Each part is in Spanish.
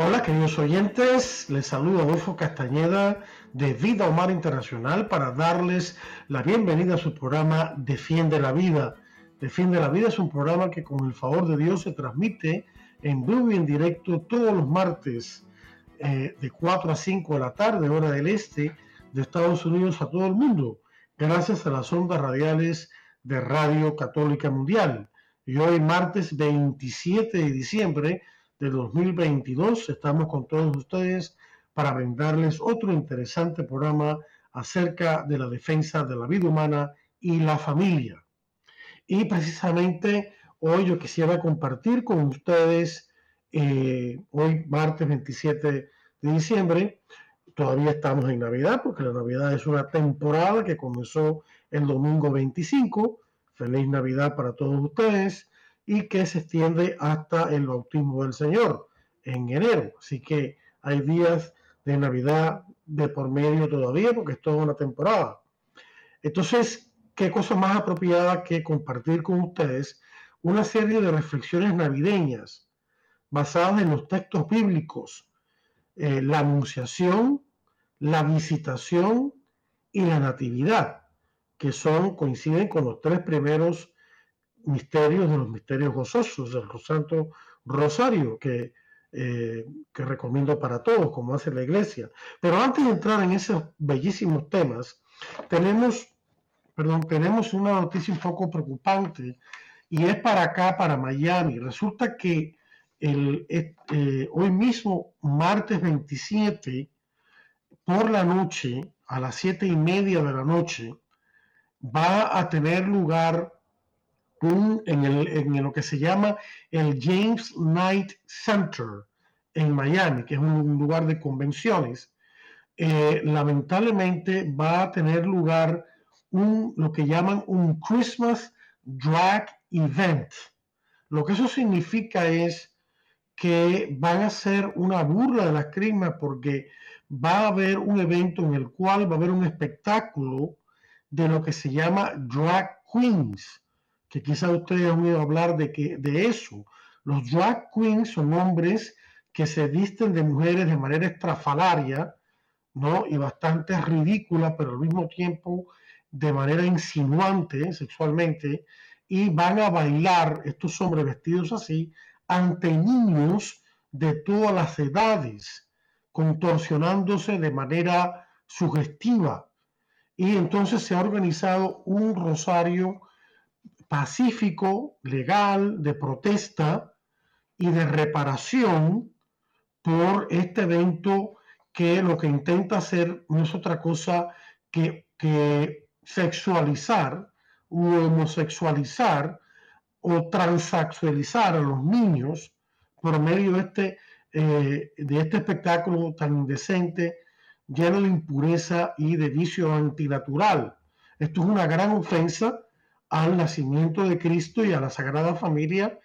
Hola queridos oyentes, les saludo Adolfo Castañeda de Vida Humana Internacional para darles la bienvenida a su programa Defiende la Vida. Defiende la Vida es un programa que con el favor de Dios se transmite en vivo y en directo todos los martes eh, de 4 a 5 de la tarde, hora del este de Estados Unidos a todo el mundo, gracias a las ondas radiales de Radio Católica Mundial. Y hoy, martes 27 de diciembre de 2022, estamos con todos ustedes para brindarles otro interesante programa acerca de la defensa de la vida humana y la familia. Y precisamente Hoy yo quisiera compartir con ustedes, eh, hoy martes 27 de diciembre, todavía estamos en Navidad, porque la Navidad es una temporada que comenzó el domingo 25. Feliz Navidad para todos ustedes y que se extiende hasta el bautismo del Señor en enero. Así que hay días de Navidad de por medio todavía porque es toda una temporada. Entonces, ¿qué cosa más apropiada que compartir con ustedes una serie de reflexiones navideñas basadas en los textos bíblicos, eh, la anunciación, la visitación y la natividad, que son, coinciden con los tres primeros misterios de los misterios gozosos del Santo Rosario, que, eh, que recomiendo para todos, como hace la iglesia. Pero antes de entrar en esos bellísimos temas, tenemos, perdón, tenemos una noticia un poco preocupante y es para acá, para Miami. Resulta que el, eh, hoy mismo, martes 27, por la noche, a las siete y media de la noche, va a tener lugar en, lo que se llama el James Knight Center en Miami, que es un lugar de convenciones. Eh, lamentablemente va a tener lugar un, lo que llaman un Christmas Drag event. Lo que eso significa es que van a ser una burla de las crismas porque va a haber un evento en el cual va a haber un espectáculo de lo que se llama drag queens, que quizá ustedes han oído hablar de, que, de eso. Los drag queens son hombres que se visten de mujeres de manera estrafalaria, ¿no? Y bastante ridícula, pero al mismo tiempo de manera insinuante sexualmente, y van a bailar estos hombres vestidos así ante niños de todas las edades, contorsionándose de manera sugestiva. Y entonces se ha organizado un rosario pacífico, legal, de protesta y de reparación por este evento que lo que intenta hacer no es otra cosa que, que sexualizar homosexualizar o transexualizar a los niños por medio de este, eh, de este espectáculo tan indecente, lleno de impureza y de vicio antinatural. Esto es una gran ofensa al nacimiento de Cristo y a la Sagrada Familia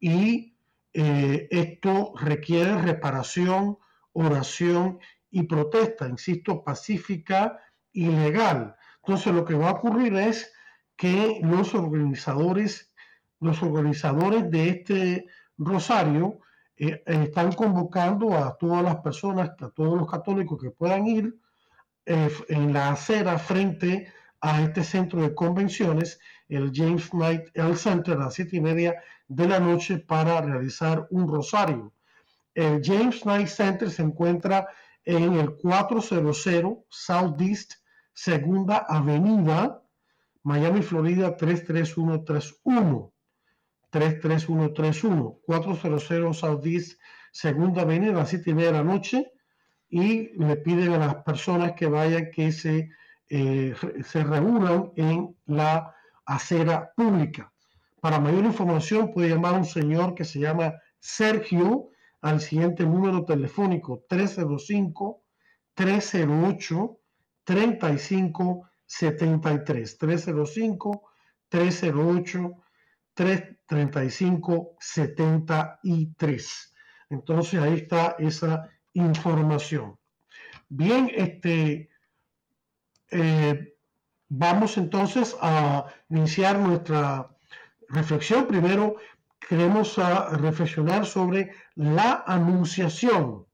y eh, esto requiere reparación, oración y protesta, insisto, pacífica y legal. Entonces lo que va a ocurrir es que los organizadores, los organizadores de este rosario eh, están convocando a todas las personas, a todos los católicos que puedan ir eh, en la acera frente a este centro de convenciones, el James Knight L Center, a las siete y media de la noche para realizar un rosario. El James Knight Center se encuentra en el 400 Southeast Segunda Avenida, Miami, Florida 33131. 33131. 400 Southeast, segunda avenida, a las 7 y media de la noche. Y le piden a las personas que vayan que se, eh, se reúnan en la acera pública. Para mayor información puede llamar a un señor que se llama Sergio al siguiente número telefónico 305-308-3573. 305-308-335-73. Entonces ahí está esa información. Bien, este, eh, vamos entonces a iniciar nuestra reflexión. Primero, queremos a reflexionar sobre la anunciación,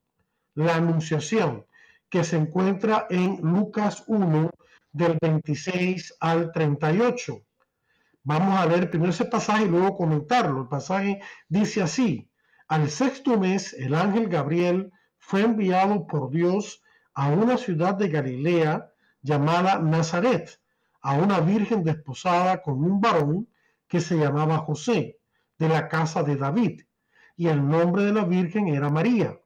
la anunciación que se encuentra en Lucas 1 del 26 al 38. Vamos a leer primero ese pasaje y luego comentarlo. El pasaje dice así, al sexto mes el ángel Gabriel fue enviado por Dios a una ciudad de Galilea llamada Nazaret, a una virgen desposada con un varón que se llamaba José de la casa de David, y el nombre de la Virgen era María.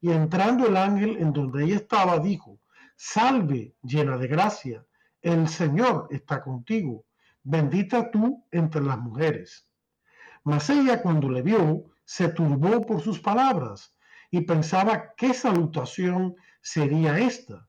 Y entrando el ángel en donde ella estaba, dijo, Salve, llena de gracia, el Señor está contigo, bendita tú entre las mujeres. Mas ella cuando le vio, se turbó por sus palabras y pensaba qué salutación sería esta.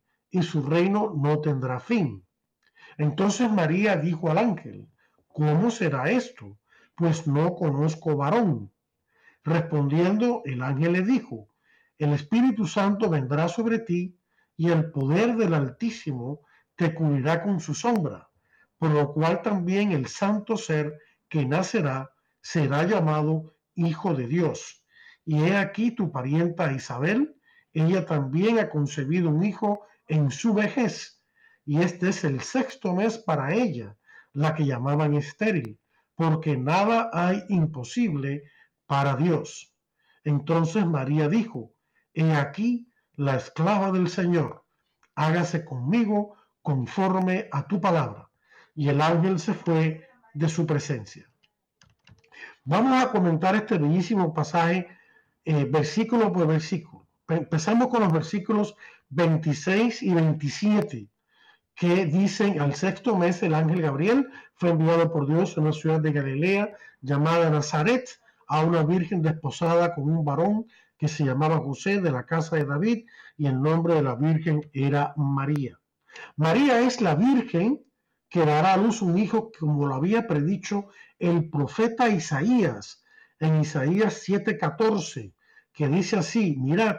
y su reino no tendrá fin. Entonces María dijo al ángel, ¿cómo será esto? Pues no conozco varón. Respondiendo, el ángel le dijo, el Espíritu Santo vendrá sobre ti y el poder del Altísimo te cubrirá con su sombra, por lo cual también el santo ser que nacerá será llamado Hijo de Dios. Y he aquí tu parienta Isabel, ella también ha concebido un hijo en su vejez, y este es el sexto mes para ella, la que llamaban estéril, porque nada hay imposible para Dios. Entonces María dijo, He aquí la esclava del Señor, hágase conmigo conforme a tu palabra. Y el ángel se fue de su presencia. Vamos a comentar este bellísimo pasaje eh, versículo por versículo. Empezamos con los versículos 26 y 27 que dicen al sexto mes el ángel Gabriel fue enviado por Dios a una ciudad de Galilea llamada Nazaret a una virgen desposada con un varón que se llamaba José de la casa de David y el nombre de la virgen era María. María es la virgen que dará a luz un hijo como lo había predicho el profeta Isaías en Isaías 7:14, que dice así, mirad,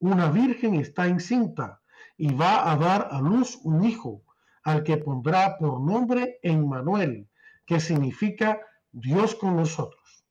una virgen está encinta y va a dar a luz un hijo, al que pondrá por nombre Emmanuel, que significa Dios con nosotros.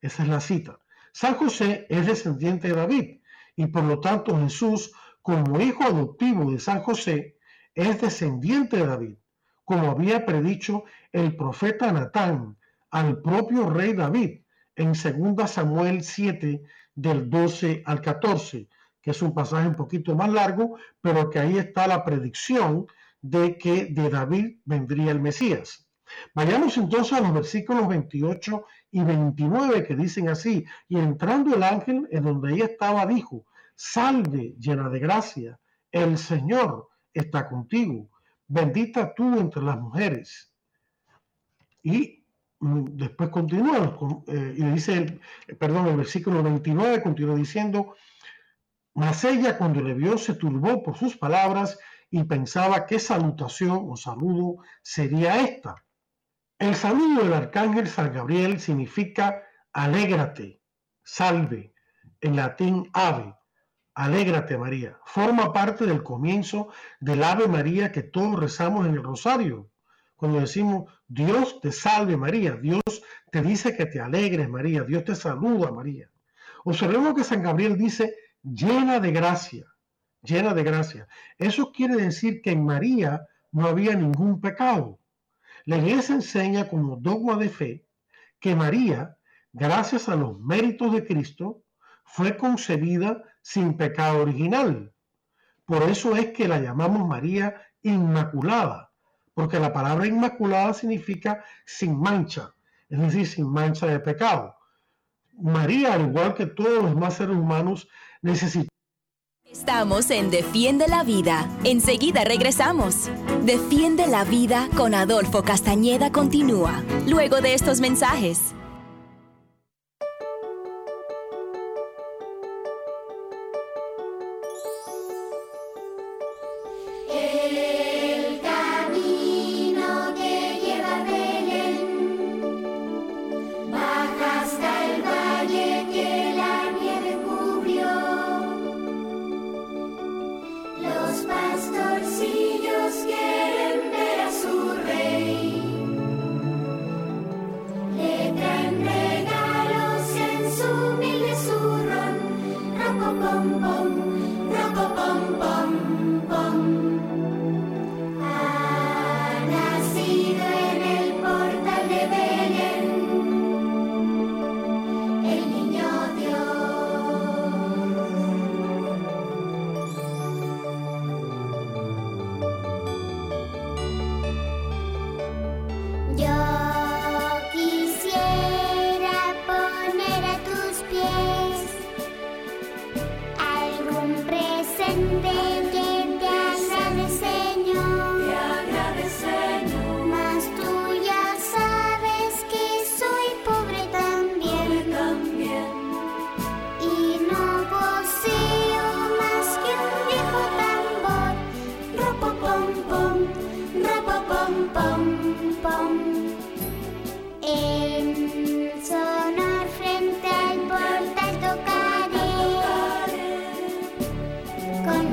Esa es la cita. San José es descendiente de David y por lo tanto Jesús, como hijo adoptivo de San José, es descendiente de David, como había predicho el profeta Natán al propio rey David en 2 Samuel 7 del 12 al 14, que es un pasaje un poquito más largo, pero que ahí está la predicción de que de David vendría el Mesías. Vayamos entonces a los versículos 28 y 29 que dicen así, y entrando el ángel en donde ella estaba, dijo, salve llena de gracia, el Señor está contigo, bendita tú entre las mujeres. Y mm, después continúa, eh, y dice, perdón, el versículo 29 continúa diciendo, mas ella cuando le vio se turbó por sus palabras y pensaba qué salutación o saludo sería esta. El saludo del arcángel San Gabriel significa alégrate, salve, en latín ave, alégrate María. Forma parte del comienzo del Ave María que todos rezamos en el rosario. Cuando decimos Dios te salve María, Dios te dice que te alegres María, Dios te saluda María. Observemos que San Gabriel dice llena de gracia, llena de gracia. Eso quiere decir que en María no había ningún pecado. La iglesia enseña como dogma de fe que María, gracias a los méritos de Cristo, fue concebida sin pecado original. Por eso es que la llamamos María Inmaculada, porque la palabra Inmaculada significa sin mancha, es decir, sin mancha de pecado. María, al igual que todos los demás seres humanos, necesita Estamos en Defiende la Vida. Enseguida regresamos. Defiende la Vida con Adolfo Castañeda continúa, luego de estos mensajes.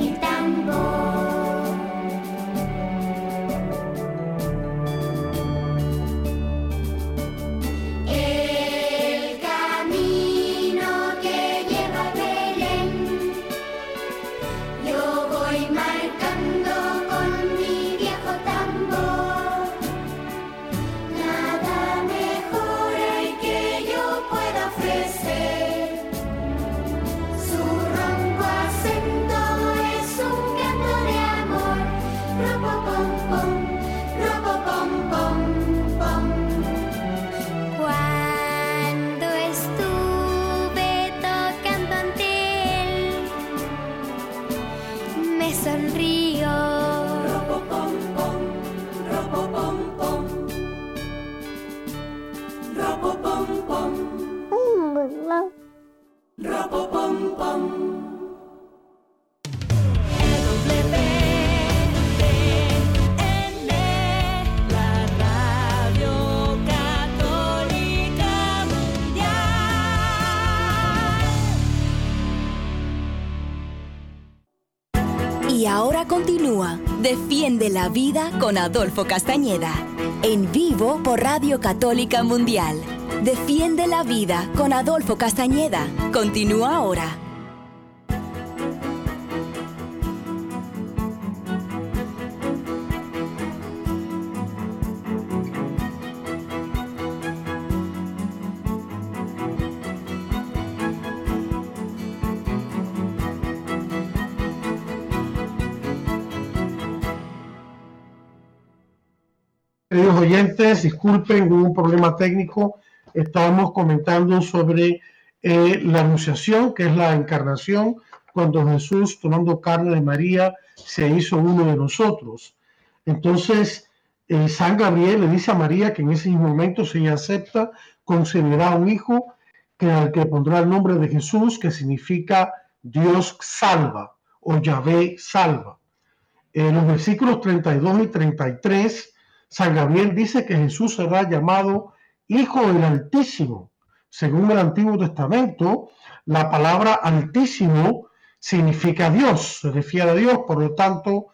Continúa Defiende la Vida con Adolfo Castañeda. En vivo por Radio Católica Mundial. Defiende la Vida con Adolfo Castañeda. Continúa ahora. Queridos oyentes, disculpen, hubo un problema técnico. Estábamos comentando sobre eh, la anunciación, que es la encarnación, cuando Jesús, tomando carne de María, se hizo uno de nosotros. Entonces, eh, San Gabriel le dice a María que en ese momento, si ella acepta, concebirá un hijo que al que pondrá el nombre de Jesús, que significa Dios salva o Yahvé salva. En los versículos 32 y 33 San Gabriel dice que Jesús será llamado Hijo del Altísimo. Según el Antiguo Testamento, la palabra Altísimo significa Dios, se refiere a Dios, por lo tanto,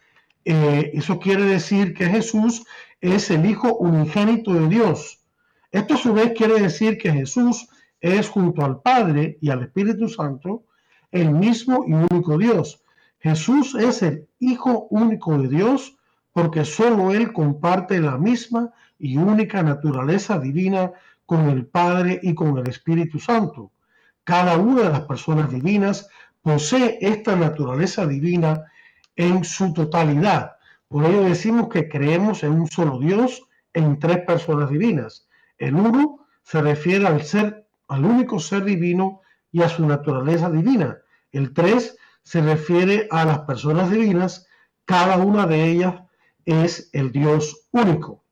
eh, eso quiere decir que Jesús es el Hijo unigénito de Dios. Esto a su vez quiere decir que Jesús es junto al Padre y al Espíritu Santo el mismo y único Dios. Jesús es el Hijo único de Dios porque solo Él comparte la misma y única naturaleza divina con el Padre y con el Espíritu Santo. Cada una de las personas divinas posee esta naturaleza divina en su totalidad. Por ello decimos que creemos en un solo Dios, en tres personas divinas. El uno se refiere al ser, al único ser divino y a su naturaleza divina. El tres se refiere a las personas divinas, cada una de ellas es el Dios único.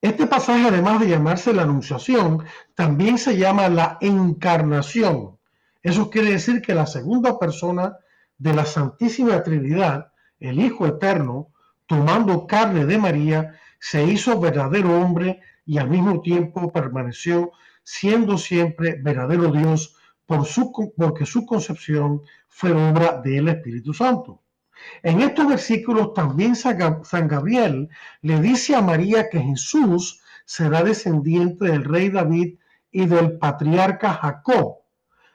Este pasaje, además de llamarse la Anunciación, también se llama la Encarnación. Eso quiere decir que la segunda persona de la Santísima Trinidad, el Hijo Eterno, tomando carne de María, se hizo verdadero hombre y al mismo tiempo permaneció siendo siempre verdadero Dios por su, porque su concepción fue obra del Espíritu Santo. En estos versículos también San Gabriel le dice a María que Jesús será descendiente del rey David y del patriarca Jacob,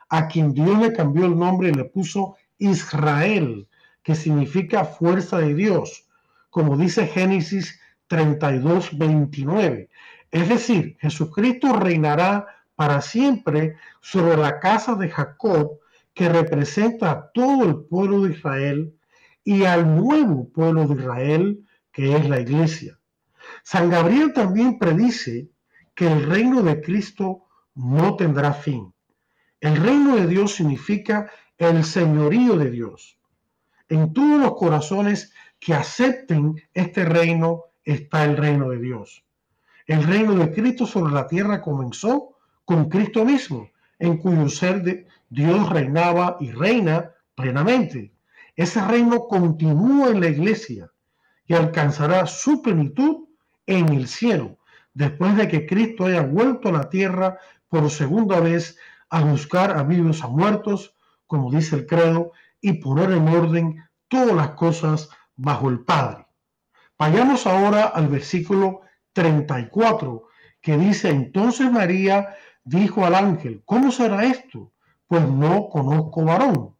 a quien Dios le cambió el nombre y le puso Israel, que significa fuerza de Dios, como dice Génesis 32, 29. Es decir, Jesucristo reinará para siempre sobre la casa de Jacob, que representa a todo el pueblo de Israel y al nuevo pueblo de Israel, que es la iglesia. San Gabriel también predice que el reino de Cristo no tendrá fin. El reino de Dios significa el señorío de Dios. En todos los corazones que acepten este reino está el reino de Dios. El reino de Cristo sobre la tierra comenzó con Cristo mismo, en cuyo ser de Dios reinaba y reina plenamente. Ese reino continúa en la iglesia y alcanzará su plenitud en el cielo, después de que Cristo haya vuelto a la tierra por segunda vez a buscar a vivos a muertos, como dice el credo, y poner en orden todas las cosas bajo el Padre. Vayamos ahora al versículo 34, que dice, entonces María dijo al ángel, ¿cómo será esto? Pues no conozco varón.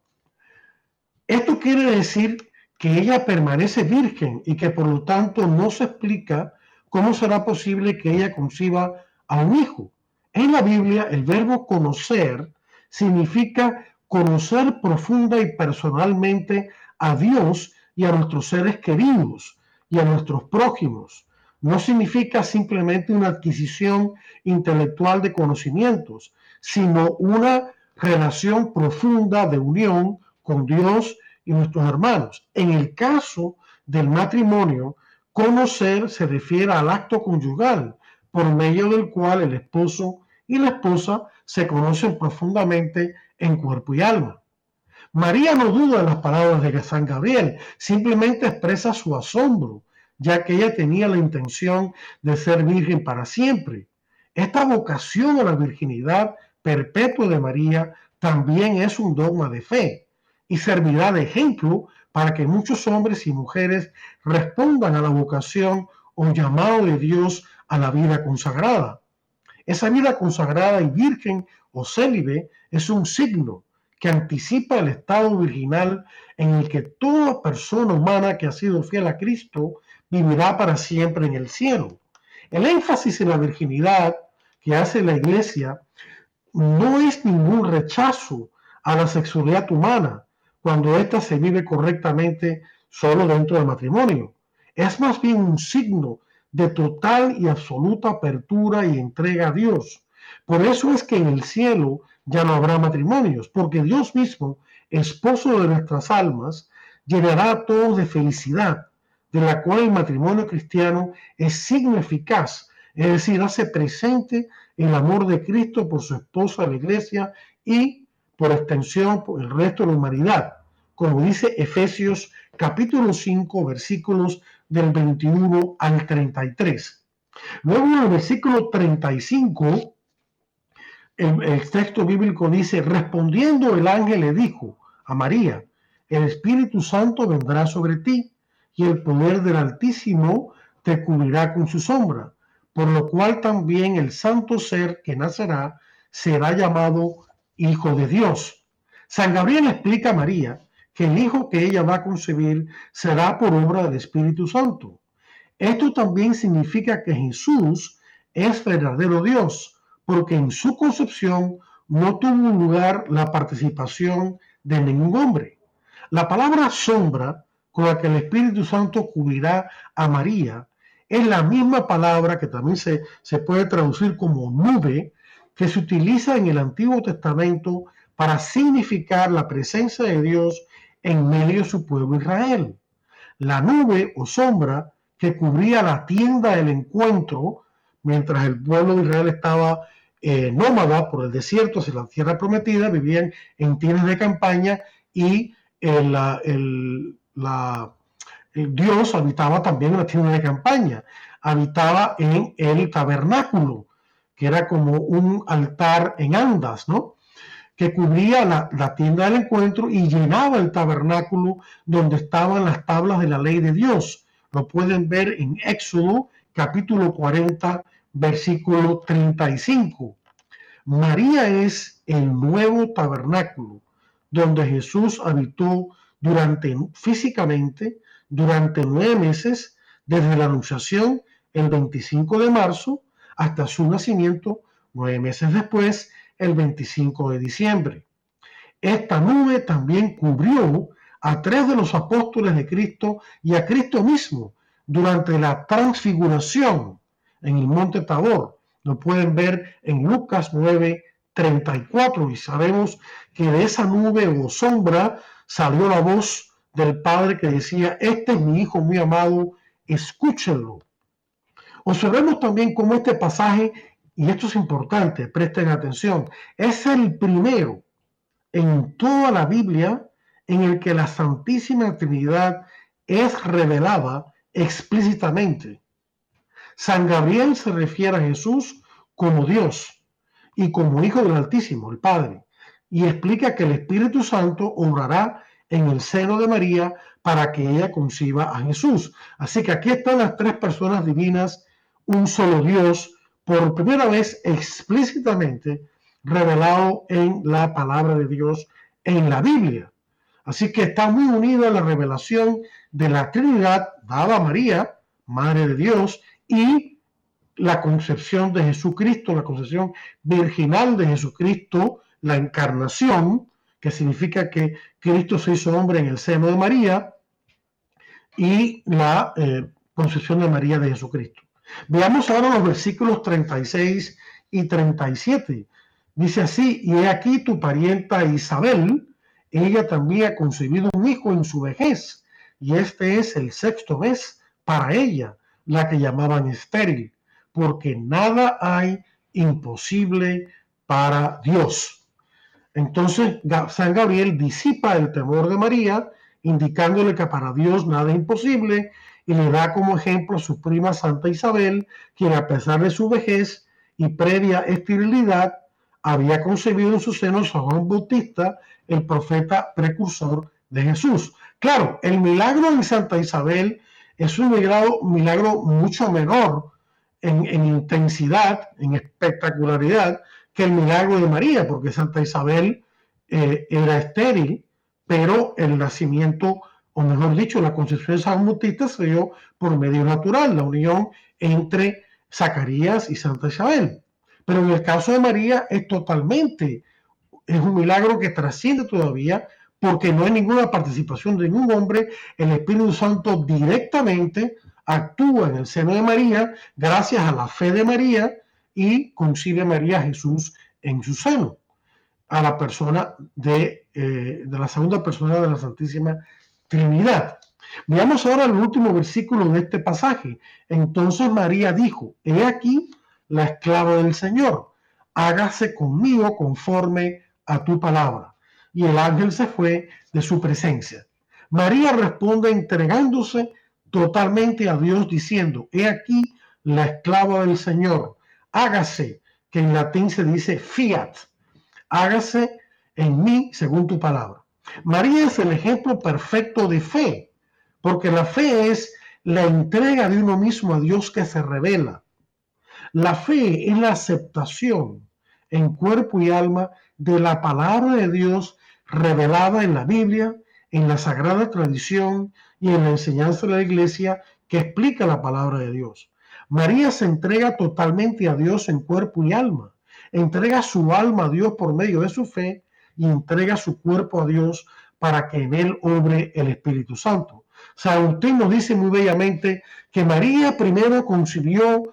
Esto quiere decir que ella permanece virgen y que por lo tanto no se explica cómo será posible que ella conciba a un hijo. En la Biblia el verbo conocer significa conocer profunda y personalmente a Dios y a nuestros seres queridos y a nuestros prójimos. No significa simplemente una adquisición intelectual de conocimientos, sino una relación profunda de unión con Dios y nuestros hermanos. En el caso del matrimonio, conocer se refiere al acto conyugal, por medio del cual el esposo y la esposa se conocen profundamente en cuerpo y alma. María no duda de las palabras de San Gabriel, simplemente expresa su asombro, ya que ella tenía la intención de ser virgen para siempre. Esta vocación a la virginidad perpetua de María también es un dogma de fe y servirá de ejemplo para que muchos hombres y mujeres respondan a la vocación o llamado de Dios a la vida consagrada. Esa vida consagrada y virgen o célibe es un signo que anticipa el estado virginal en el que toda persona humana que ha sido fiel a Cristo vivirá para siempre en el cielo. El énfasis en la virginidad que hace la iglesia no es ningún rechazo a la sexualidad humana cuando ésta se vive correctamente solo dentro del matrimonio. Es más bien un signo de total y absoluta apertura y entrega a Dios. Por eso es que en el cielo ya no habrá matrimonios, porque Dios mismo, esposo de nuestras almas, llenará a todos de felicidad, de la cual el matrimonio cristiano es signo eficaz, es decir, hace presente el amor de Cristo por su esposa, la iglesia, y por extensión por el resto de la humanidad, como dice Efesios capítulo 5, versículos del 21 al 33. Luego en el versículo 35, el, texto bíblico dice, respondiendo el ángel le dijo a María, el Espíritu Santo vendrá sobre ti y el poder del Altísimo te cubrirá con su sombra, por lo cual también el santo ser que nacerá será llamado Hijo de Dios. San Gabriel explica a María que el hijo que ella va a concebir será por obra del Espíritu Santo. Esto también significa que Jesús es verdadero Dios, porque en su concepción no tuvo lugar la participación de ningún hombre. La palabra sombra con la que el Espíritu Santo cubrirá a María es la misma palabra que también se, se puede traducir como nube que se utiliza en el Antiguo Testamento para significar la presencia de Dios en medio de su pueblo Israel. La nube o sombra que cubría la tienda del encuentro mientras el pueblo de Israel estaba eh, nómada por el desierto hacia la tierra prometida, vivían en tiendas de campaña y el, Dios habitaba también en la tienda de campaña, habitaba en el tabernáculo, que era como un altar en andas, ¿no? que cubría la, tienda del encuentro y llenaba el tabernáculo donde estaban las tablas de la ley de Dios. Lo pueden ver en Éxodo capítulo 40, versículo 35. María es el nuevo tabernáculo donde Jesús habitó durante físicamente durante nueve meses desde la anunciación el 25 de marzo hasta su nacimiento nueve meses después el 25 de diciembre. Esta nube también cubrió a tres de los apóstoles de Cristo y a Cristo mismo durante la transfiguración en el monte Tabor. Lo pueden ver en Lucas 9, 34 y sabemos que de esa nube o sombra salió la voz del Padre que decía, este es mi Hijo muy amado, escúchenlo. Observemos también cómo este pasaje, y esto es importante, presten atención, es el primero en toda la Biblia en el que la Santísima Trinidad es revelada explícitamente. San Gabriel se refiere a Jesús como Dios y como Hijo del Altísimo, el Padre, y explica que el Espíritu Santo obrará en el seno de María para que ella conciba a Jesús. Así que aquí están las tres personas divinas, un solo Dios, por primera vez explícitamente revelado en la palabra de Dios en la Biblia. Así que está muy unida la revelación de la Trinidad dada a María, Madre de Dios, y la concepción de Jesucristo, la concepción virginal de Jesucristo, la encarnación, que significa que Cristo se hizo hombre en el seno de María, y la eh, concepción de María de Jesucristo. Veamos ahora los versículos 36 y 37. Dice así, y he aquí tu parienta Isabel, ella también ha concebido un hijo en su vejez, y este es el sexto mes para ella, la que llamaban estéril, porque nada hay imposible para Dios. Entonces San Gabriel disipa el temor de María, indicándole que para Dios nada es imposible, y le da como ejemplo a su prima Santa Isabel, quien a pesar de su vejez y previa esterilidad, había concebido en su seno a Juan Bautista, el profeta precursor de Jesús. Claro, el milagro de Santa Isabel es un milagro, milagro mucho menor en, intensidad, en espectacularidad, que el milagro de María, porque Santa Isabel eh, era estéril, pero el nacimiento, o mejor dicho, la concepción de San Bautista se dio por medio natural, la unión entre Zacarías y Santa Isabel. Pero en el caso de María es totalmente, es un milagro que trasciende todavía porque no hay ninguna participación de ningún hombre, el Espíritu Santo directamente actúa en el seno de María gracias a la fe de María y concibe a María Jesús en su seno, a la persona de, eh, de la segunda persona de la Santísima Trinidad. Veamos ahora el último versículo de este pasaje. Entonces María dijo, he aquí la esclava del Señor, hágase conmigo conforme a tu palabra y el ángel se fue de su presencia. María responde entregándose totalmente a Dios diciendo, he aquí la esclava del Señor, hágase, que en latín se dice fiat, hágase en mí según tu palabra. María es el ejemplo perfecto de fe, porque la fe es la entrega de uno mismo a Dios que se revela. La fe es la aceptación en cuerpo y alma de la palabra de Dios revelada en la Biblia, en la sagrada tradición y en la enseñanza de la iglesia que explica la palabra de Dios. María se entrega totalmente a Dios en cuerpo y alma. entrega su alma a Dios por medio de su fe entrega su cuerpo a Dios para que en él obre el Espíritu Santo. San Agustín nos dice muy bellamente que María primero concibió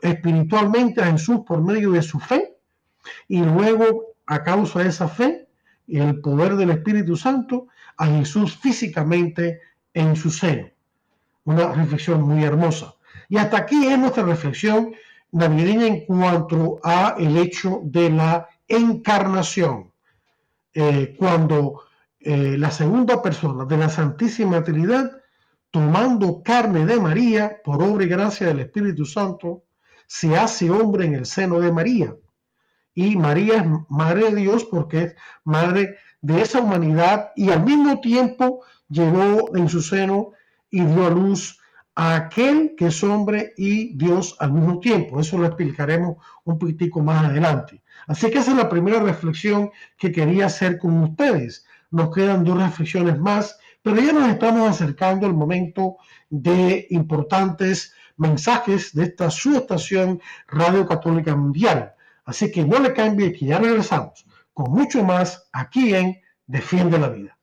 espiritualmente a Jesús por medio de su fe y luego a causa de esa fe y el poder del Espíritu Santo a Jesús físicamente en su seno. Una reflexión muy hermosa. Y hasta aquí es nuestra reflexión navideña en cuanto a el hecho de la encarnación. Eh, cuando eh, la segunda persona de la Santísima Trinidad, tomando carne de María por obra y gracia del Espíritu Santo, se hace hombre en el seno de María. Y María es madre de Dios porque es madre de esa humanidad y al mismo tiempo llegó en su seno y dio a luz a aquel que es hombre y Dios al mismo tiempo. Eso lo explicaremos un poquitico más adelante. Así que esa es la primera reflexión que quería hacer con ustedes. Nos quedan dos reflexiones más, pero ya nos estamos acercando al momento de importantes mensajes de esta subestación Radio Católica Mundial. Así que no le cambie que ya regresamos con mucho más aquí en Defiende la Vida.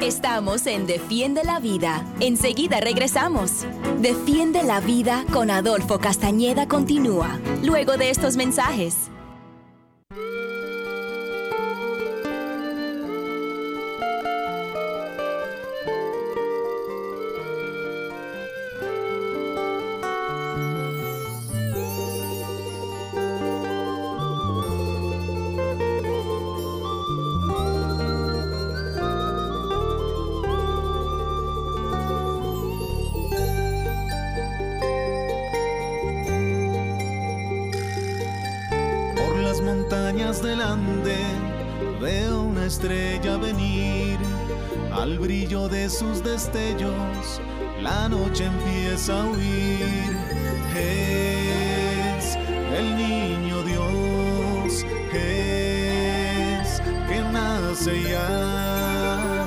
Estamos en Defiende la Vida. Enseguida regresamos. Defiende la Vida con Adolfo Castañeda continúa, luego de estos mensajes. Noche empieza a huir. Es el niño Dios, es que nace ya.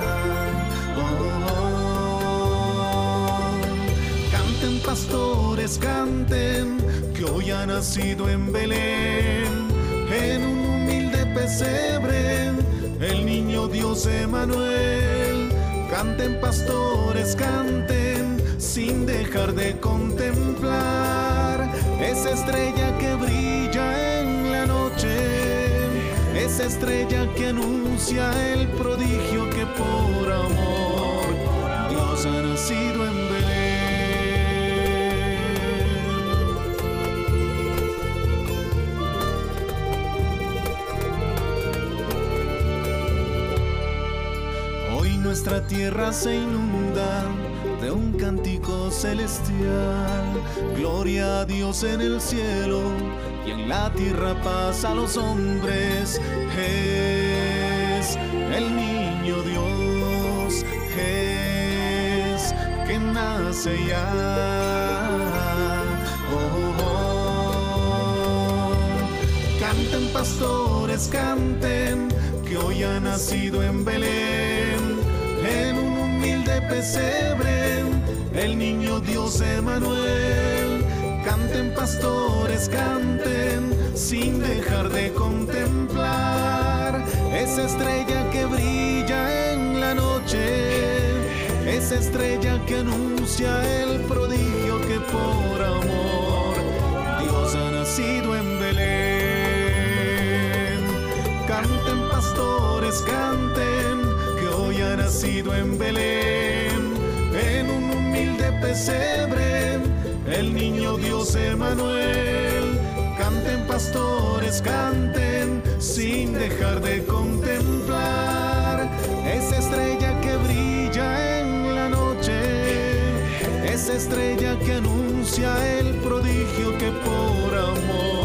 Canten pastores, canten, que hoy ha nacido en Belén, en un humilde pesebre, el niño Dios Emanuel Canten pastores, canten sin dejar de contemplar. Esa estrella que brilla en la noche, esa estrella que anuncia el prodigio que por amor Dios ha nacido en nuestra tierra se inunda de un cántico celestial. Gloria a Dios en el cielo y en la tierra paz a los hombres. Es el niño Dios, es que nace ya. Oh, oh. Canten pastores, canten, que hoy ha nacido en Belén en un humilde pesebre, el niño Dios Emanuel. Canten pastores, canten, sin dejar de contemplar esa estrella que brilla en la noche, esa estrella que anuncia el prodigio que por amor Dios ha nacido en Belén. Canten pastores, canten ha nacido en Belén, pesebre, el niño Dios Emanuel. Canten pastores, canten sin dejar de contemplar. Esa estrella que brilla en la noche, esa estrella que anuncia el prodigio que por amor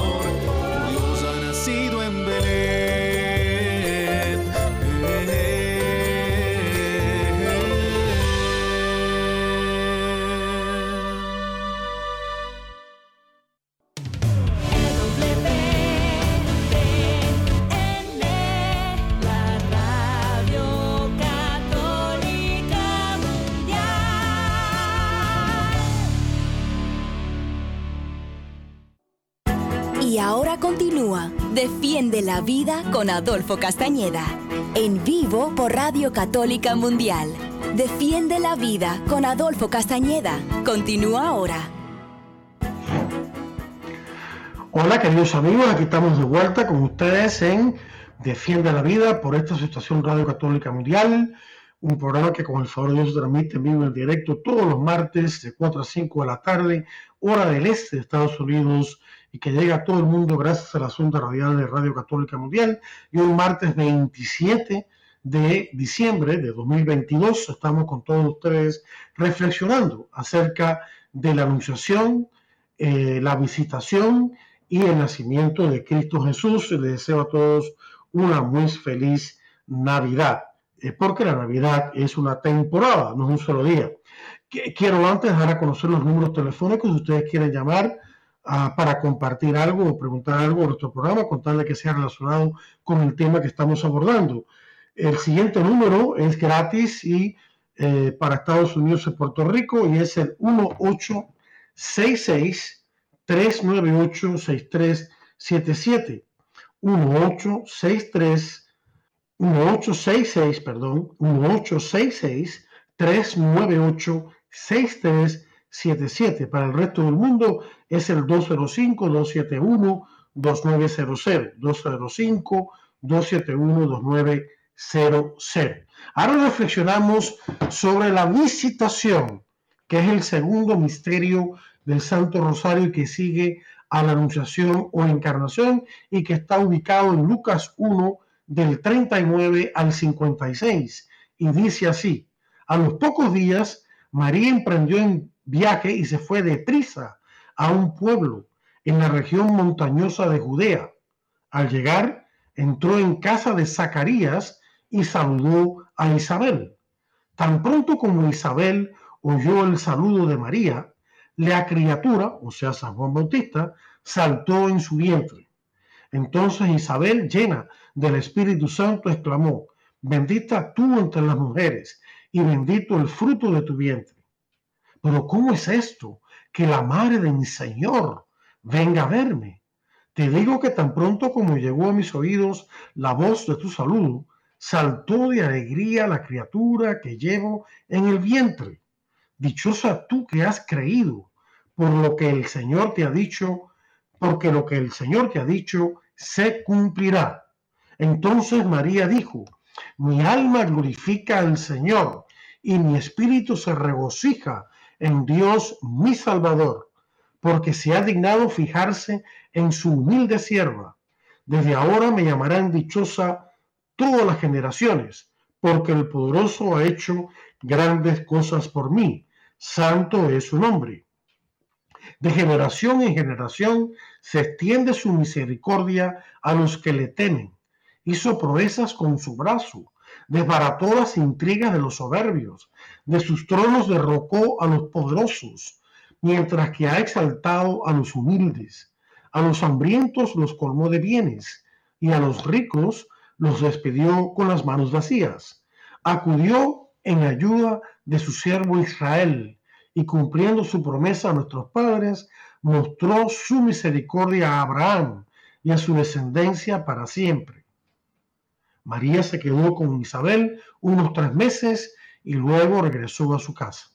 con Adolfo Castañeda. En vivo por Radio Católica Mundial. Defiende la Vida con Adolfo Castañeda. Continúa ahora. Hola queridos amigos, aquí estamos de vuelta con ustedes en Defiende la Vida por esta situación Radio Católica Mundial un programa que con el favor de Dios transmite en vivo en directo todos los martes de 4 a 5 de la tarde, hora del este de Estados Unidos, y que llega a todo el mundo gracias a la sonda radial de Radio Católica Mundial. Y hoy martes 27 de diciembre de 2022 estamos con todos ustedes reflexionando acerca de la anunciación, eh, la visitación y el nacimiento de Cristo Jesús. Les deseo a todos una muy feliz Navidad porque la Navidad es una temporada, no es un solo día. Quiero antes dar a conocer los números telefónicos si ustedes quieren llamar ah, para compartir algo o preguntar algo en nuestro programa, contarle que sea relacionado con el tema que estamos abordando. El siguiente número es gratis y eh, para Estados Unidos y Puerto Rico y es el 1866 398 6377 1863 1866, perdón, 1866 398 6377. Para el resto del mundo es el 205-271-2900. 205-271-2900. Ahora reflexionamos sobre la visitación, que es el segundo misterio del Santo Rosario que sigue a la Anunciación o Encarnación y que está ubicado en Lucas 1, del 39 al 56 y dice así, a los pocos días María emprendió en viaje y se fue deprisa a un pueblo en la región montañosa de Judea. Al llegar, entró en casa de Zacarías y saludó a Isabel. Tan pronto como Isabel oyó el saludo de María, la criatura, o sea, San Juan Bautista, saltó en su vientre. Entonces Isabel, llena del Espíritu Santo, exclamó, bendita tú entre las mujeres y bendito el fruto de tu vientre. Pero ¿cómo es esto? Que la madre de mi Señor venga a verme. Te digo que tan pronto como llegó a mis oídos la voz de tu saludo, saltó de alegría la criatura que llevo en el vientre. Dichosa tú que has creído, por lo que el Señor te ha dicho, porque lo que el Señor te ha dicho se cumplirá. Entonces María dijo, mi alma glorifica al Señor y mi espíritu se regocija en Dios mi Salvador, porque se ha dignado fijarse en su humilde sierva. Desde ahora me llamarán dichosa todas las generaciones, porque el poderoso ha hecho grandes cosas por mí. Santo es su nombre. De generación en generación se extiende su misericordia a los que le temen. Hizo proezas con su brazo, desbarató las intrigas de los soberbios, de sus tronos derrocó a los poderosos, mientras que ha exaltado a los humildes. A los hambrientos los colmó de bienes, y a los ricos los despidió con las manos vacías. Acudió en ayuda de su siervo Israel y cumpliendo su promesa a nuestros padres, mostró su misericordia a Abraham y a su descendencia para siempre. María se quedó con Isabel unos tres meses y luego regresó a su casa.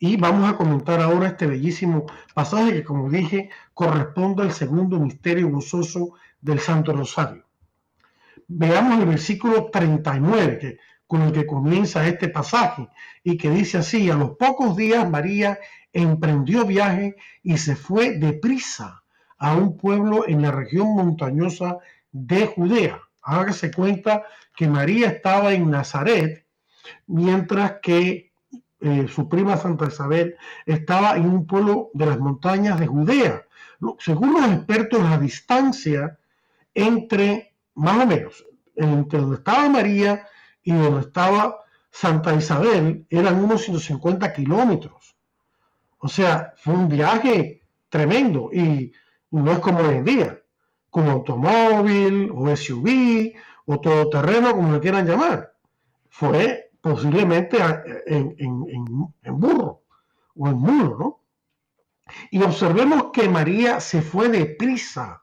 Y vamos a comentar ahora este bellísimo pasaje que, como dije, corresponde al segundo misterio gozoso del Santo Rosario. Veamos el versículo 39, que con el que comienza este pasaje y que dice así, a los pocos días María emprendió viaje y se fue deprisa a un pueblo en la región montañosa de Judea. Hágase cuenta que María estaba en Nazaret, mientras que eh, su prima Santa Isabel estaba en un pueblo de las montañas de Judea. Según los expertos, la distancia entre, más o menos, entre donde estaba María y donde estaba Santa Isabel eran unos 150 kilómetros. O sea, fue un viaje tremendo y no es como hoy en día, con automóvil o SUV o todoterreno, como le quieran llamar. Fue posiblemente en, en burro o en mulo, ¿no? Y observemos que María se fue deprisa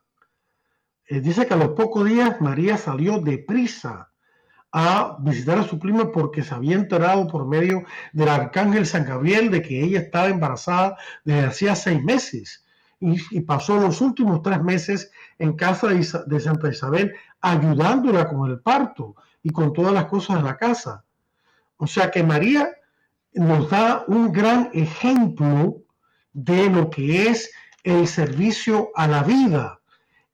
eh, dice que a los pocos días María salió deprisa a visitar a su prima porque se había enterado por medio del arcángel San Gabriel de que ella estaba embarazada desde hacía seis meses y, pasó los últimos tres meses en casa de, de Santa Isabel ayudándola con el parto y con todas las cosas de la casa. O sea que María nos da un gran ejemplo de lo que es el servicio a la vida.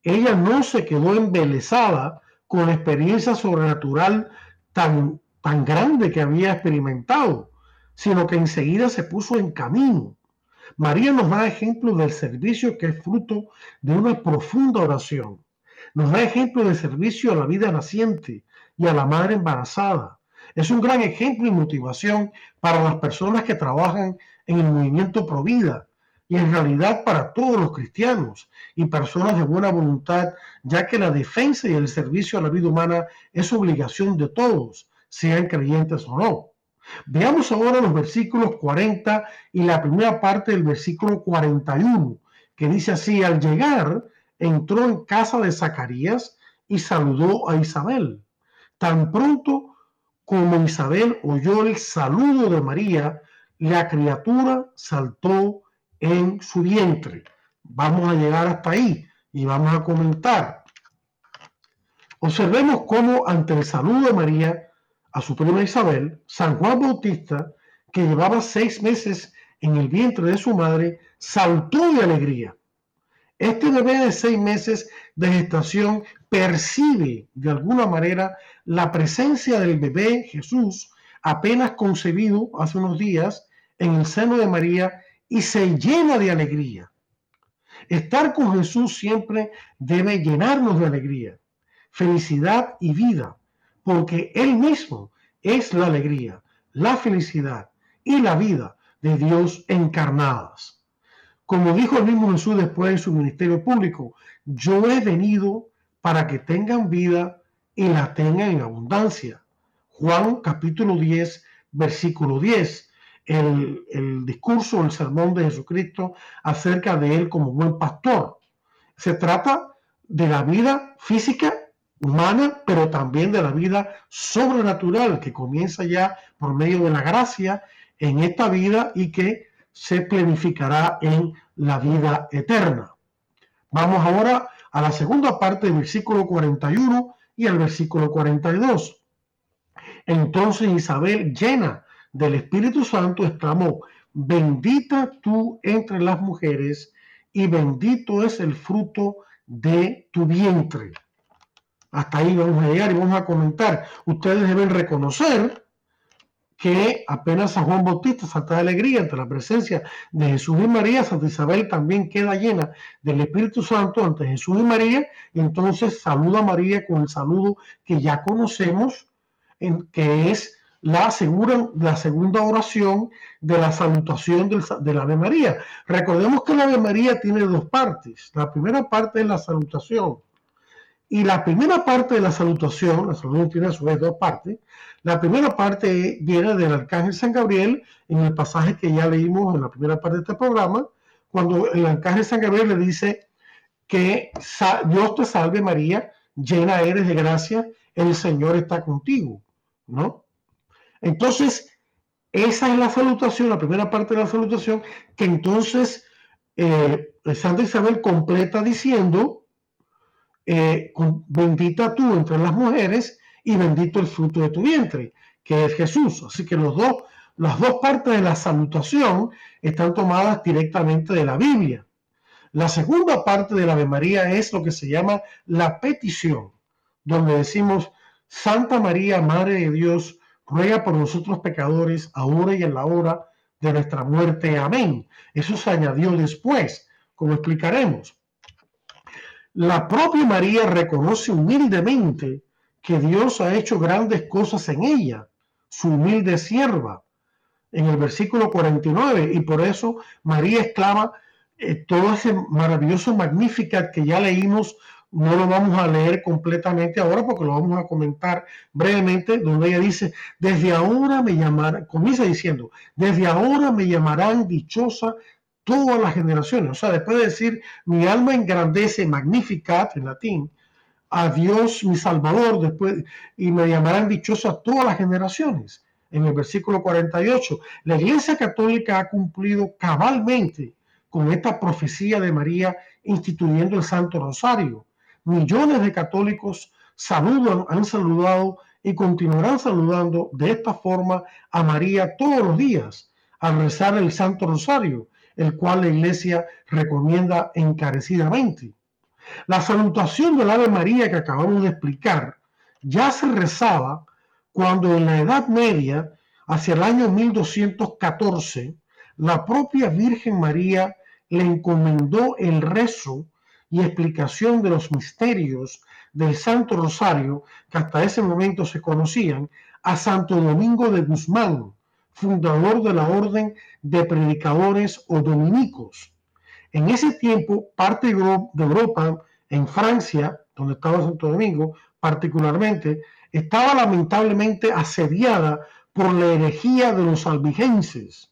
Ella no se quedó embelesada con la experiencia sobrenatural tan, tan grande que había experimentado, sino que enseguida se puso en camino. María nos da ejemplo del servicio que es fruto de una profunda oración. Nos da ejemplo del servicio a la vida naciente y a la madre embarazada. Es un gran ejemplo y motivación para las personas que trabajan en el movimiento Provida y en realidad para todos los cristianos y personas de buena voluntad, ya que la defensa y el servicio a la vida humana es obligación de todos, sean creyentes o no. Veamos ahora los versículos 40 y la primera parte del versículo 41, que dice así, al llegar, entró en casa de Zacarías y saludó a Isabel. Tan pronto como Isabel oyó el saludo de María, la criatura saltó en su vientre. Vamos a llegar hasta ahí y vamos a comentar. Observemos cómo ante el saludo de María a su prima Isabel, San Juan Bautista, que llevaba seis meses en el vientre de su madre, saltó de alegría. Este bebé de seis meses de gestación percibe de alguna manera la presencia del bebé Jesús apenas concebido hace unos días en el seno de María y se llena de alegría. Estar con Jesús siempre debe llenarnos de alegría, felicidad y vida, porque Él mismo es la alegría, la felicidad y la vida de Dios encarnadas. Como dijo el mismo Jesús después de su ministerio público, yo he venido para que tengan vida y la tengan en abundancia. Juan capítulo 10, versículo 10 el, discurso, el sermón de Jesucristo acerca de él como buen pastor. Se trata de la vida física humana, pero también de la vida sobrenatural que comienza ya por medio de la gracia en esta vida y que se planificará en la vida eterna. Vamos ahora a la segunda parte del versículo 41 y al versículo 42. Entonces Isabel, llena del Espíritu Santo exclamó, bendita tú entre las mujeres y bendito es el fruto de tu vientre. Hasta ahí vamos a llegar y vamos a comentar. Ustedes deben reconocer que apenas San Juan Bautista salta de alegría ante la presencia de Jesús y María, Santa Isabel también queda llena del Espíritu Santo ante Jesús y María, y entonces saluda a María con el saludo que ya conocemos, en, que es la, la segunda oración de la salutación del, Ave María. Recordemos que la Ave María tiene dos partes. La primera parte es la salutación. Y la primera parte de la salutación, la salutación tiene a su vez dos partes. La primera parte viene del Arcángel San Gabriel, en el pasaje que ya leímos en la primera parte de este programa, cuando el Arcángel San Gabriel le dice que Dios te salve María, llena eres de gracia, el Señor está contigo, ¿no? Entonces, esa es la salutación, la primera parte de la salutación, que entonces eh, Santa Isabel completa diciendo, eh, bendita tú entre las mujeres y bendito el fruto de tu vientre, que es Jesús. Así que los dos, las dos partes de la salutación están tomadas directamente de la Biblia. La segunda parte de la Ave María es lo que se llama la petición, donde decimos, Santa María, Madre de Dios, ruega por nosotros pecadores, ahora y en la hora de nuestra muerte. Amén. Eso se añadió después, como explicaremos. La propia María reconoce humildemente que Dios ha hecho grandes cosas en ella, su humilde sierva, en el versículo 49, y por eso María exclama eh, todo ese maravilloso Magnificat que ya leímos no lo vamos a leer completamente ahora porque lo vamos a comentar brevemente, donde ella dice, desde ahora me llamarán, comienza diciendo, desde ahora me llamarán dichosa todas las generaciones. O sea, después de decir, mi alma engrandece, magnificat en latín, a Dios mi Salvador después y me llamarán dichosa todas las generaciones. En el versículo 48, la Iglesia Católica ha cumplido cabalmente con esta profecía de María instituyendo el Santo Rosario. Millones de católicos saludan, han saludado y continuarán saludando de esta forma a María todos los días al rezar el Santo Rosario, el cual la Iglesia recomienda encarecidamente. La salutación del Ave María que acabamos de explicar ya se rezaba cuando en la Edad Media, hacia el año 1214, la propia Virgen María le encomendó el rezo y explicación de los misterios del Santo Rosario, que hasta ese momento se conocían, a Santo Domingo de Guzmán, fundador de la Orden de Predicadores o Dominicos. En ese tiempo, parte de Europa, en Francia, donde estaba Santo Domingo, particularmente, estaba lamentablemente asediada por la herejía de los albigenses.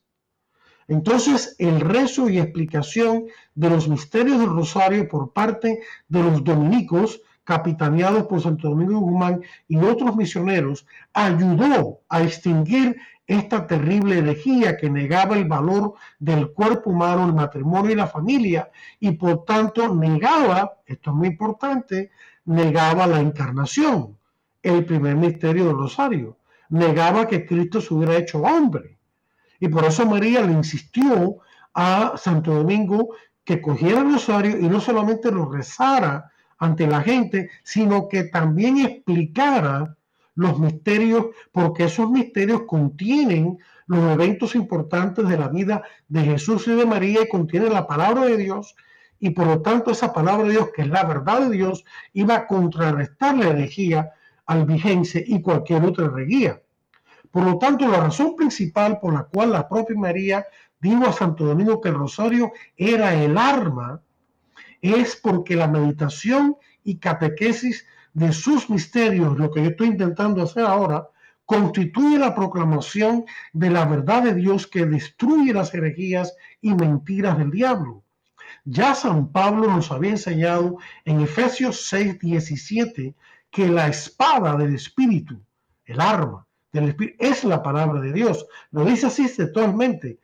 Entonces, el rezo y explicación de los misterios del rosario por parte de los dominicos, capitaneados por Santo Domingo de Guzmán y otros misioneros, ayudó a extinguir esta terrible herejía que negaba el valor del cuerpo humano, el matrimonio y la familia, y por tanto negaba, esto es muy importante, negaba la encarnación, el primer misterio del rosario, negaba que Cristo se hubiera hecho hombre. Y por eso María le insistió a Santo Domingo que cogiera el rosario y no solamente lo rezara ante la gente, sino que también explicara los misterios, porque esos misterios contienen los eventos importantes de la vida de Jesús y de María y contienen la palabra de Dios y por lo tanto esa palabra de Dios, que es la verdad de Dios, iba a contrarrestar la herejía albigense y cualquier otra herejía. Por lo tanto, la razón principal por la cual la propia María dijo a Santo Domingo que el rosario era el arma es porque la meditación y catequesis de sus misterios, lo que yo estoy intentando hacer ahora, constituye la proclamación de la verdad de Dios que destruye las herejías y mentiras del diablo. Ya San Pablo nos había enseñado en Efesios 6, 17 que la espada del Espíritu, el arma del Espíritu, es la palabra de Dios. Lo dice así textualmente.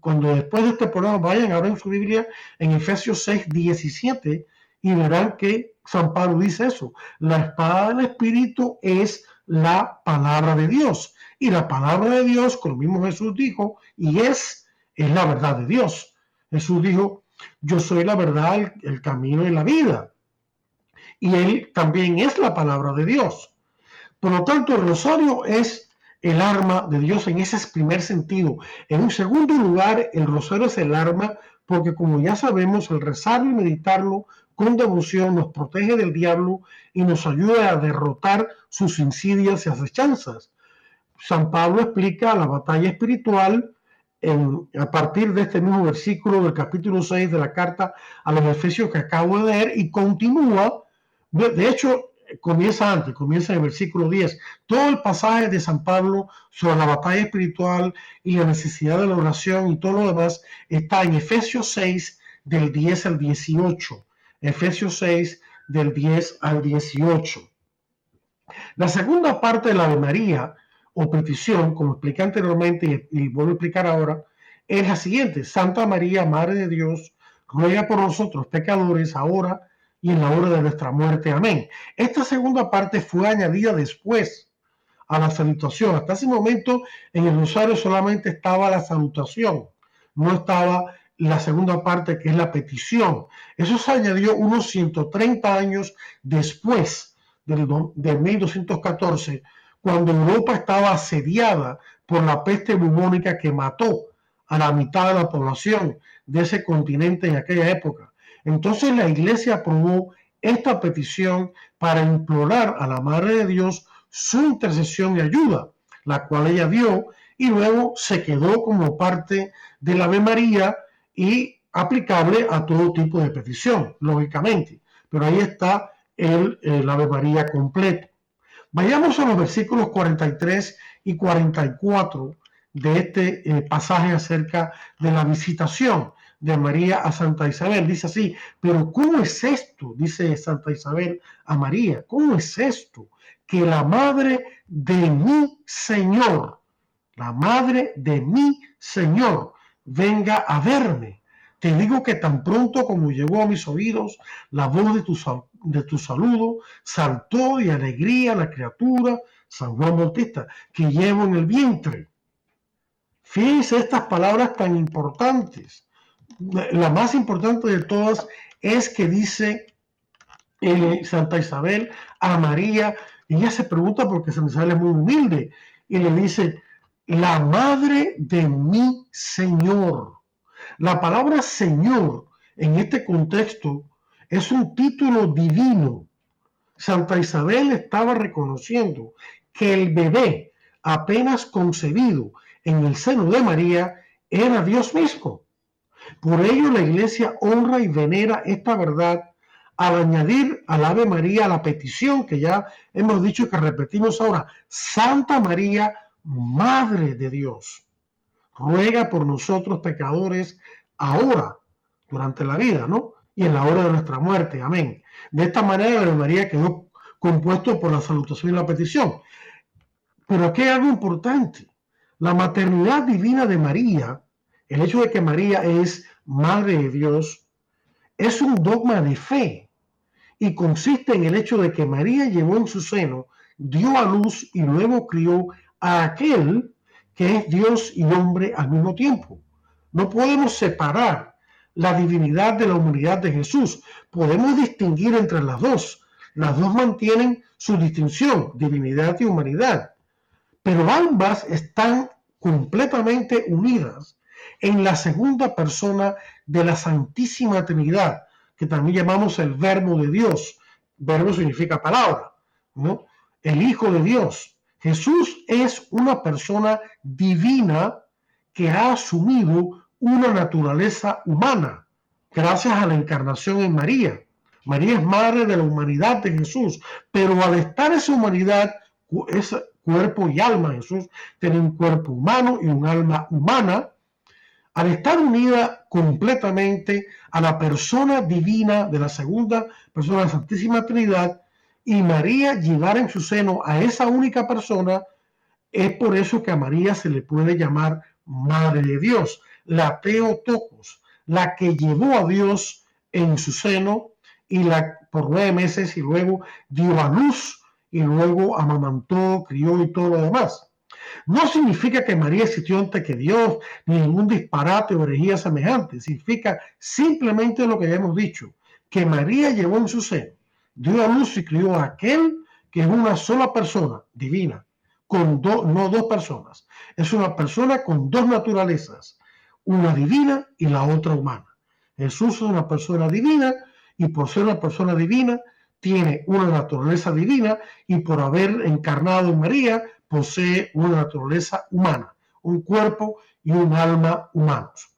Cuando después de este programa vayan a ver su Biblia en Efesios 6, 17 y verán que San Pablo dice eso. La espada del Espíritu es la palabra de Dios. Y la palabra de Dios, como mismo Jesús dijo, y es, es la verdad de Dios. Jesús dijo, yo soy la verdad, el, camino y la vida. Y Él también es la palabra de Dios. Por lo tanto, el rosario es el arma de Dios en ese primer sentido. En un segundo lugar, el rosario es el arma porque como ya sabemos, el rezarlo y meditarlo con devoción nos protege del diablo y nos ayuda a derrotar sus insidias y acechanzas. San Pablo explica la batalla espiritual en, a partir de este mismo versículo del capítulo 6 de la carta a los Efesios que acabo de leer y continúa, de hecho comienza antes, comienza en el versículo 10. Todo el pasaje de San Pablo sobre la batalla espiritual y la necesidad de la oración y todo lo demás está en Efesios 6 del 10 al 18. Efesios 6 del 10 al 18. La segunda parte de la Ave María o petición, como expliqué anteriormente y, y vuelvo a explicar ahora, es la siguiente. Santa María, Madre de Dios, ruega por nosotros pecadores ahora y en la hora de nuestra muerte. Amén. Esta segunda parte fue añadida después a la salutación. Hasta ese momento en el rosario solamente estaba la salutación, no estaba la segunda parte que es la petición. Eso se añadió unos 130 años después del, de 1214, cuando Europa estaba asediada por la peste bubónica que mató a la mitad de la población de ese continente en aquella época. Entonces la iglesia aprobó esta petición para implorar a la Madre de Dios su intercesión y ayuda, la cual ella dio y luego se quedó como parte de la Ave María y aplicable a todo tipo de petición, lógicamente. Pero ahí está el, el Ave María completo. Vayamos a los versículos 43 y 44 de este eh, pasaje acerca de la visitación. de María a Santa Isabel. Dice así, pero ¿cómo es esto? Dice Santa Isabel a María, ¿cómo es esto? Que la madre de mi Señor, la madre de mi Señor, venga a verme. Te digo que tan pronto como llegó a mis oídos la voz de tu, de tu saludo, saltó de alegría la criatura, San Juan Bautista, que llevo en el vientre. Fíjense estas palabras tan importantes la más importante de todas es que dice eh, Santa Isabel a María, y ella se pregunta porque Santa Isabel es muy humilde, y le dice, la madre de mi Señor. La palabra Señor en este contexto es un título divino. Santa Isabel estaba reconociendo que el bebé apenas concebido en el seno de María era Dios mismo. Por ello la iglesia honra y venera esta verdad al añadir al Ave María la petición que ya hemos dicho que repetimos ahora, Santa María, Madre de Dios, ruega por nosotros pecadores ahora, durante la vida, ¿no? Y en la hora de nuestra muerte, amén. De esta manera, Ave María quedó compuesto por la salutación y la petición. Pero aquí hay algo importante. La maternidad divina de María el hecho de que María es Madre de Dios es un dogma de fe y consiste en el hecho de que María llevó en su seno, dio a luz y luego crió a aquel que es Dios y hombre al mismo tiempo. No podemos separar la divinidad de la humanidad de Jesús. Podemos distinguir entre las dos. Las dos mantienen su distinción, divinidad y humanidad. Pero ambas están completamente unidas en la segunda persona de la Santísima Trinidad, que también llamamos el Verbo de Dios. Verbo significa palabra, ¿no? El Hijo de Dios. Jesús es una persona divina que ha asumido una naturaleza humana gracias a la encarnación en María. María es madre de la humanidad de Jesús, pero al estar esa humanidad, es cuerpo y alma, Jesús tiene un cuerpo humano y un alma humana, al estar unida completamente a la persona divina de la segunda persona de la Santísima Trinidad y María llevar en su seno a esa única persona, es por eso que a María se le puede llamar Madre de Dios, la Teotocos, la que llevó a Dios en su seno y la por nueve meses y luego dio a luz y luego amamantó, crió y todo lo demás. No significa que María existió antes que Dios, ni ningún disparate o herejía semejante. Significa simplemente lo que ya hemos dicho, que María llevó en su seno, dio a luz y crió a aquel que es una sola persona divina, con no dos personas. Es una persona con dos naturalezas, una divina y la otra humana. Jesús es una persona divina y por ser una persona divina tiene una naturaleza divina y por haber encarnado en María posee una naturaleza humana, un cuerpo y un alma humanos.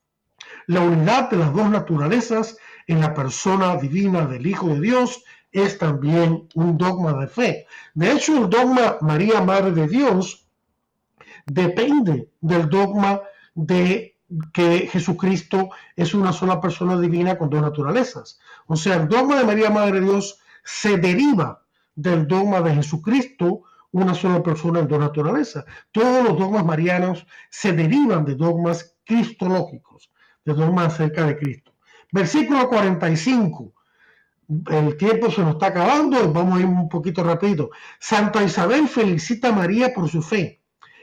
La unidad de las dos naturalezas en la persona divina del Hijo de Dios es también un dogma de fe. De hecho, el dogma María, Madre de Dios, depende del dogma de que Jesucristo es una sola persona divina con dos naturalezas. O sea, el dogma de María, Madre de Dios, se deriva del dogma de Jesucristo una sola persona en dos naturalezas. Todos los dogmas marianos se derivan de dogmas cristológicos, de dogmas acerca de Cristo. Versículo 45. El tiempo se nos está acabando, vamos a ir un poquito rápido. Santa Isabel felicita a María por su fe,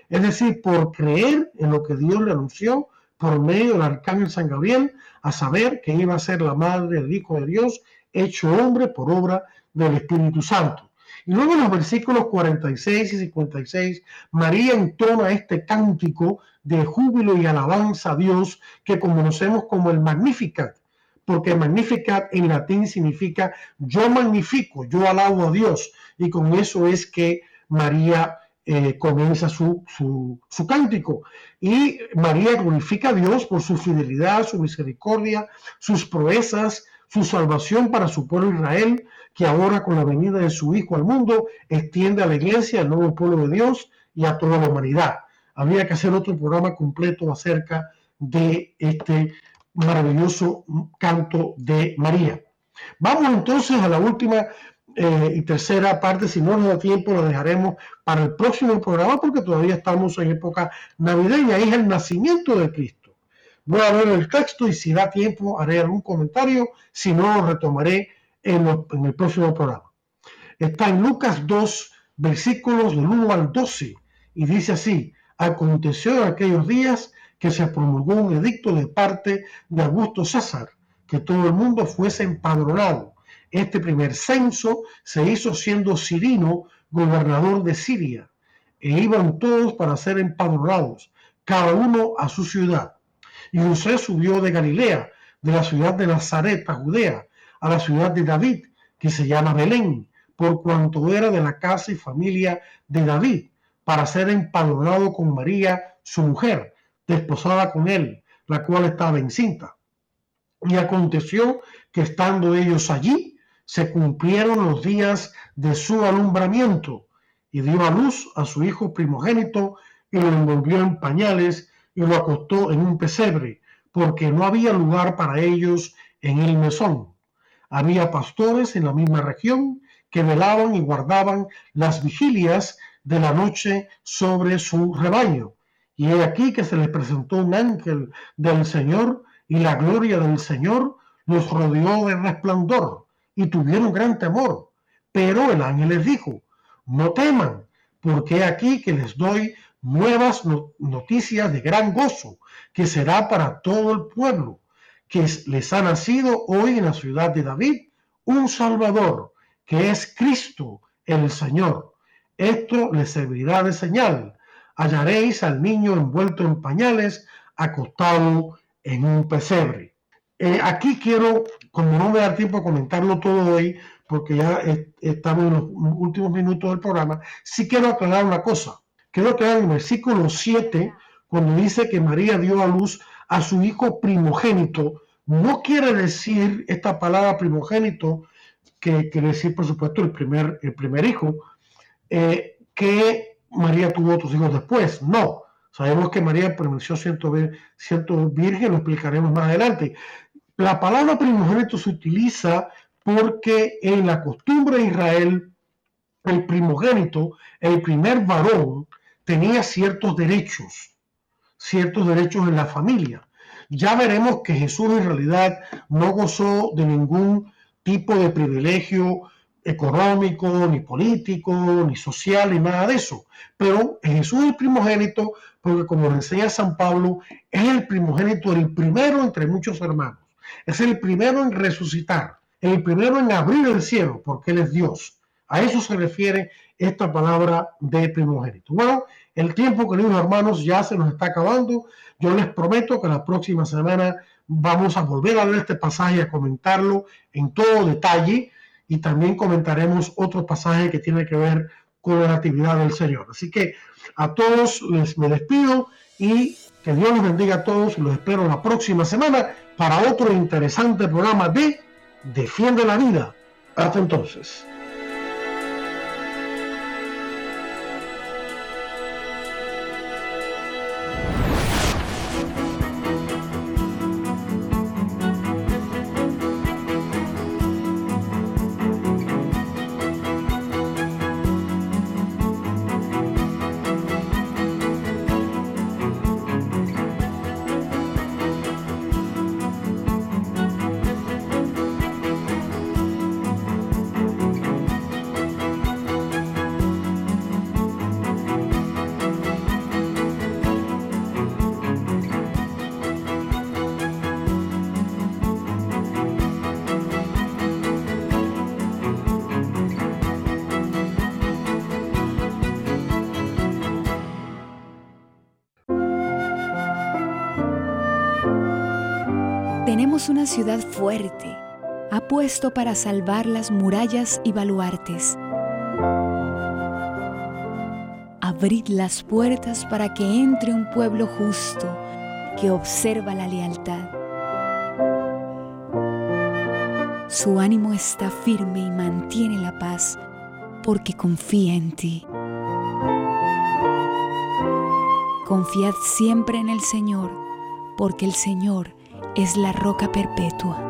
es decir, por creer en lo que Dios le anunció por medio del arcángel San Gabriel, a saber que iba a ser la madre del Hijo de Dios, hecho hombre por obra del Espíritu Santo. Y luego en los versículos 46 y 56, María entona este cántico de júbilo y alabanza a Dios que conocemos como el Magnificat, porque Magnificat en latín significa yo magnifico, yo alabo a Dios, y con eso es que María eh, comienza su, su, su, cántico. Y María glorifica a Dios por su fidelidad, su misericordia, sus proezas, su salvación para su pueblo Israel, que ahora con la venida de su Hijo al mundo extiende a la iglesia, al nuevo pueblo de Dios y a toda la humanidad. Habría que hacer otro programa completo acerca de este maravilloso canto de María. Vamos entonces a la última eh, y tercera parte, si no nos da tiempo, lo dejaremos para el próximo programa porque todavía estamos en época navideña, es el nacimiento de Cristo. Voy a ver el texto y si da tiempo haré algún comentario, si no lo retomaré en, en el próximo programa. Está en Lucas 2, versículos del 1 al 12, y dice así, aconteció en aquellos días que se promulgó un edicto de parte de Augusto César, que todo el mundo fuese empadronado este primer censo se hizo siendo Cirino gobernador de Siria, e iban todos para ser empadronados, cada uno a su ciudad. Y José subió de Galilea, de la ciudad de Nazaret, a Judea, a la ciudad de David, que se llama Belén, por cuanto era de la casa y familia de David, para ser empadronado con María, su mujer, desposada con él, la cual estaba encinta. Y aconteció que estando ellos allí, se cumplieron los días de su alumbramiento y dio a luz a su hijo primogénito y lo envolvió en pañales y lo acostó en un pesebre, porque no había lugar para ellos en el mesón. Había pastores en la misma región que velaban y guardaban las vigilias de la noche sobre su rebaño. Y aquí que se les presentó un ángel del Señor y la gloria del Señor los rodeó de resplandor y tuvieron gran temor. Pero el ángel les dijo, no teman, porque aquí que les doy nuevas noticias de gran gozo, que será para todo el pueblo, que les ha nacido hoy en la ciudad de David un Salvador, que es Cristo el Señor. Esto les servirá de señal. Hallaréis al niño envuelto en pañales, acostado en un pesebre. Eh, aquí quiero, como no me da tiempo a comentarlo todo hoy, porque ya estamos en los últimos minutos del programa, sí quiero aclarar una cosa. Quiero aclarar el versículo 7, cuando dice que María dio a luz a su hijo primogénito, no quiere decir esta palabra primogénito, que quiere decir, por supuesto, el primer, el primer hijo, eh, que María tuvo otros hijos después. No, sabemos que María permaneció siendo, virgen, lo explicaremos más adelante. La palabra primogénito se utiliza porque en la costumbre de Israel, el primogénito, el primer varón, tenía ciertos derechos, ciertos derechos en la familia. Ya veremos que Jesús en realidad no gozó de ningún tipo de privilegio económico, ni político, ni social, ni nada de eso. Pero Jesús es primogénito, porque como lo enseña San Pablo, es el primogénito, el primero entre muchos hermanos. Es el primero en resucitar, el primero en abrir el cielo, porque Él es Dios. A eso se refiere esta palabra de primogénito. Bueno, el tiempo, queridos hermanos, ya se nos está acabando. Yo les prometo que la próxima semana vamos a volver a ver este pasaje, a comentarlo en todo detalle y también comentaremos otro pasaje que tiene que ver con la actividad del Señor. Así que a todos les me despido y que Dios los bendiga a todos los espero la próxima semana para otro interesante programa de Defiende la Vida. Hasta entonces. Una ciudad fuerte, ha puesto para salvar las murallas y baluartes. Abrid las puertas para que entre un pueblo justo que observa la lealtad. Su ánimo está firme y mantiene la paz porque confía en ti. Confiad siempre en el Señor, porque el Señor es la roca perpetua